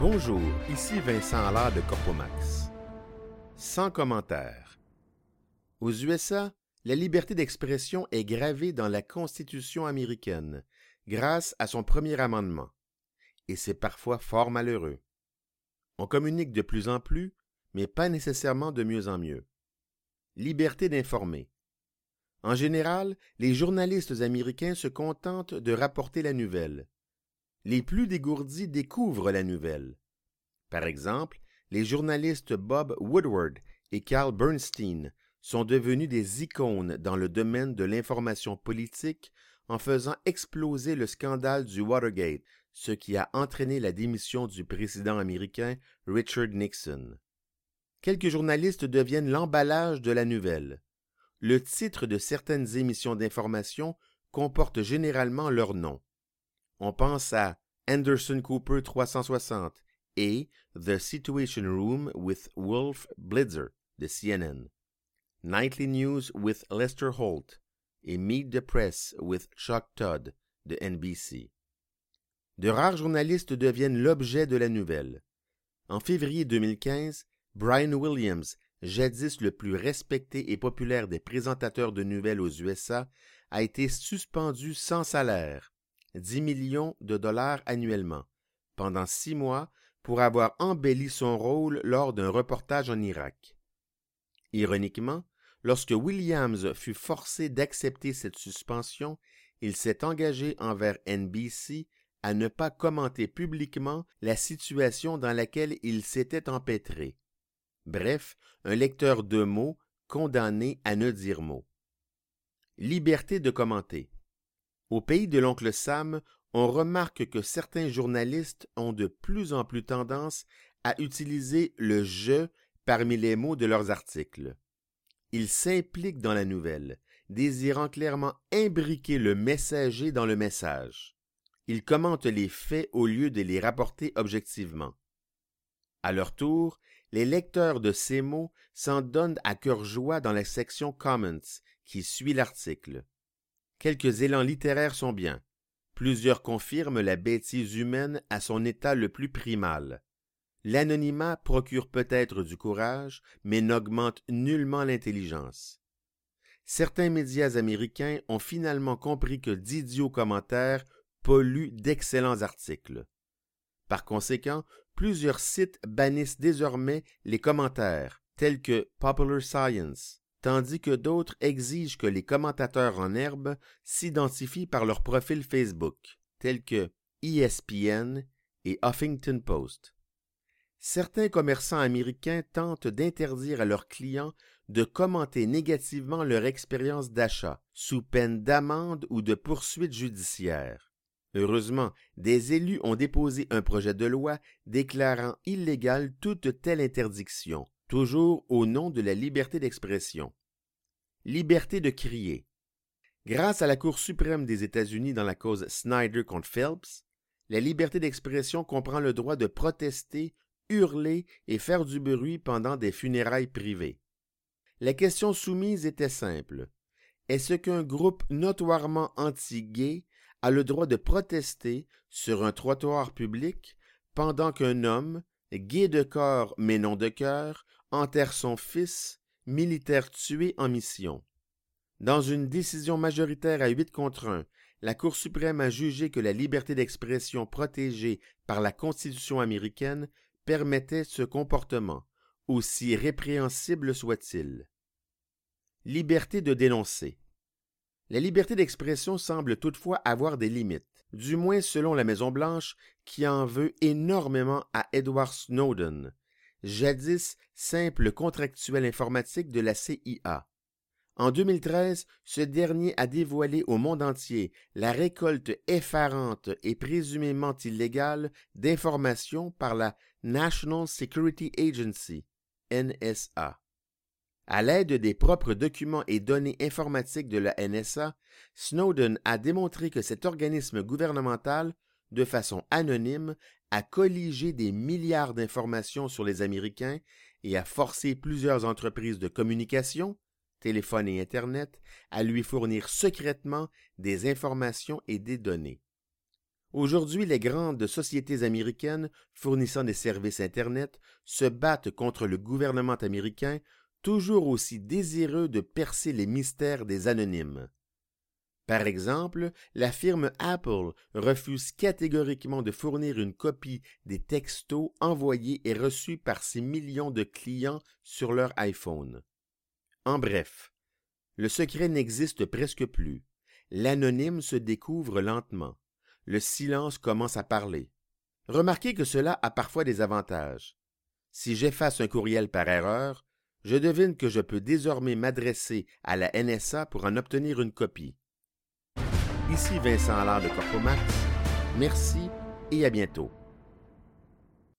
Bonjour, ici Vincent Allard de Corpomax. Sans commentaire. Aux USA, la liberté d'expression est gravée dans la Constitution américaine grâce à son premier amendement. Et c'est parfois fort malheureux. On communique de plus en plus, mais pas nécessairement de mieux en mieux. Liberté d'informer. En général, les journalistes américains se contentent de rapporter la nouvelle les plus dégourdis découvrent la nouvelle. Par exemple, les journalistes Bob Woodward et Carl Bernstein sont devenus des icônes dans le domaine de l'information politique en faisant exploser le scandale du Watergate, ce qui a entraîné la démission du président américain Richard Nixon. Quelques journalistes deviennent l'emballage de la nouvelle. Le titre de certaines émissions d'information comporte généralement leur nom on pense à Anderson Cooper 360 et The Situation Room with Wolf Blitzer de CNN, Nightly News with Lester Holt et Meet the Press with Chuck Todd de NBC. De rares journalistes deviennent l'objet de la nouvelle. En février 2015, Brian Williams, jadis le plus respecté et populaire des présentateurs de nouvelles aux USA, a été suspendu sans salaire 10 millions de dollars annuellement, pendant six mois, pour avoir embelli son rôle lors d'un reportage en Irak. Ironiquement, lorsque Williams fut forcé d'accepter cette suspension, il s'est engagé envers NBC à ne pas commenter publiquement la situation dans laquelle il s'était empêtré. Bref, un lecteur de mots condamné à ne dire mot. Liberté de commenter. Au pays de l'oncle Sam, on remarque que certains journalistes ont de plus en plus tendance à utiliser le je parmi les mots de leurs articles. Ils s'impliquent dans la nouvelle, désirant clairement imbriquer le messager dans le message. Ils commentent les faits au lieu de les rapporter objectivement. À leur tour, les lecteurs de ces mots s'en donnent à cœur joie dans la section Comments qui suit l'article. Quelques élans littéraires sont bien. Plusieurs confirment la bêtise humaine à son état le plus primal. L'anonymat procure peut-être du courage, mais n'augmente nullement l'intelligence. Certains médias américains ont finalement compris que d'idiots commentaires polluent d'excellents articles. Par conséquent, plusieurs sites bannissent désormais les commentaires, tels que Popular Science, tandis que d'autres exigent que les commentateurs en herbe s'identifient par leur profil Facebook, tels que ESPN et Huffington Post. Certains commerçants américains tentent d'interdire à leurs clients de commenter négativement leur expérience d'achat, sous peine d'amende ou de poursuite judiciaire. Heureusement, des élus ont déposé un projet de loi déclarant illégale toute telle interdiction, toujours au nom de la liberté d'expression. Liberté de crier. Grâce à la Cour suprême des États-Unis dans la cause Snyder contre Phelps, la liberté d'expression comprend le droit de protester, hurler et faire du bruit pendant des funérailles privées. La question soumise était simple. Est-ce qu'un groupe notoirement anti-gay a le droit de protester sur un trottoir public pendant qu'un homme, gay de corps mais non de cœur, enterre son fils, militaire tué en mission. Dans une décision majoritaire à huit contre un, la Cour suprême a jugé que la liberté d'expression protégée par la Constitution américaine permettait ce comportement, aussi répréhensible soit-il. Liberté de dénoncer. La liberté d'expression semble toutefois avoir des limites, du moins selon la Maison-Blanche, qui en veut énormément à Edward Snowden, jadis simple contractuel informatique de la CIA. En 2013, ce dernier a dévoilé au monde entier la récolte effarante et présumément illégale d'informations par la National Security Agency, NSA. À l'aide des propres documents et données informatiques de la NSA, Snowden a démontré que cet organisme gouvernemental, de façon anonyme, a colligé des milliards d'informations sur les Américains et a forcé plusieurs entreprises de communication, téléphone et Internet, à lui fournir secrètement des informations et des données. Aujourd'hui, les grandes sociétés américaines fournissant des services Internet se battent contre le gouvernement américain, toujours aussi désireux de percer les mystères des anonymes. Par exemple, la firme Apple refuse catégoriquement de fournir une copie des textos envoyés et reçus par ses millions de clients sur leur iPhone. En bref, le secret n'existe presque plus. L'anonyme se découvre lentement. Le silence commence à parler. Remarquez que cela a parfois des avantages. Si j'efface un courriel par erreur, je devine que je peux désormais m'adresser à la NSA pour en obtenir une copie. Ici Vincent Allard de Corpomax. Merci et à bientôt.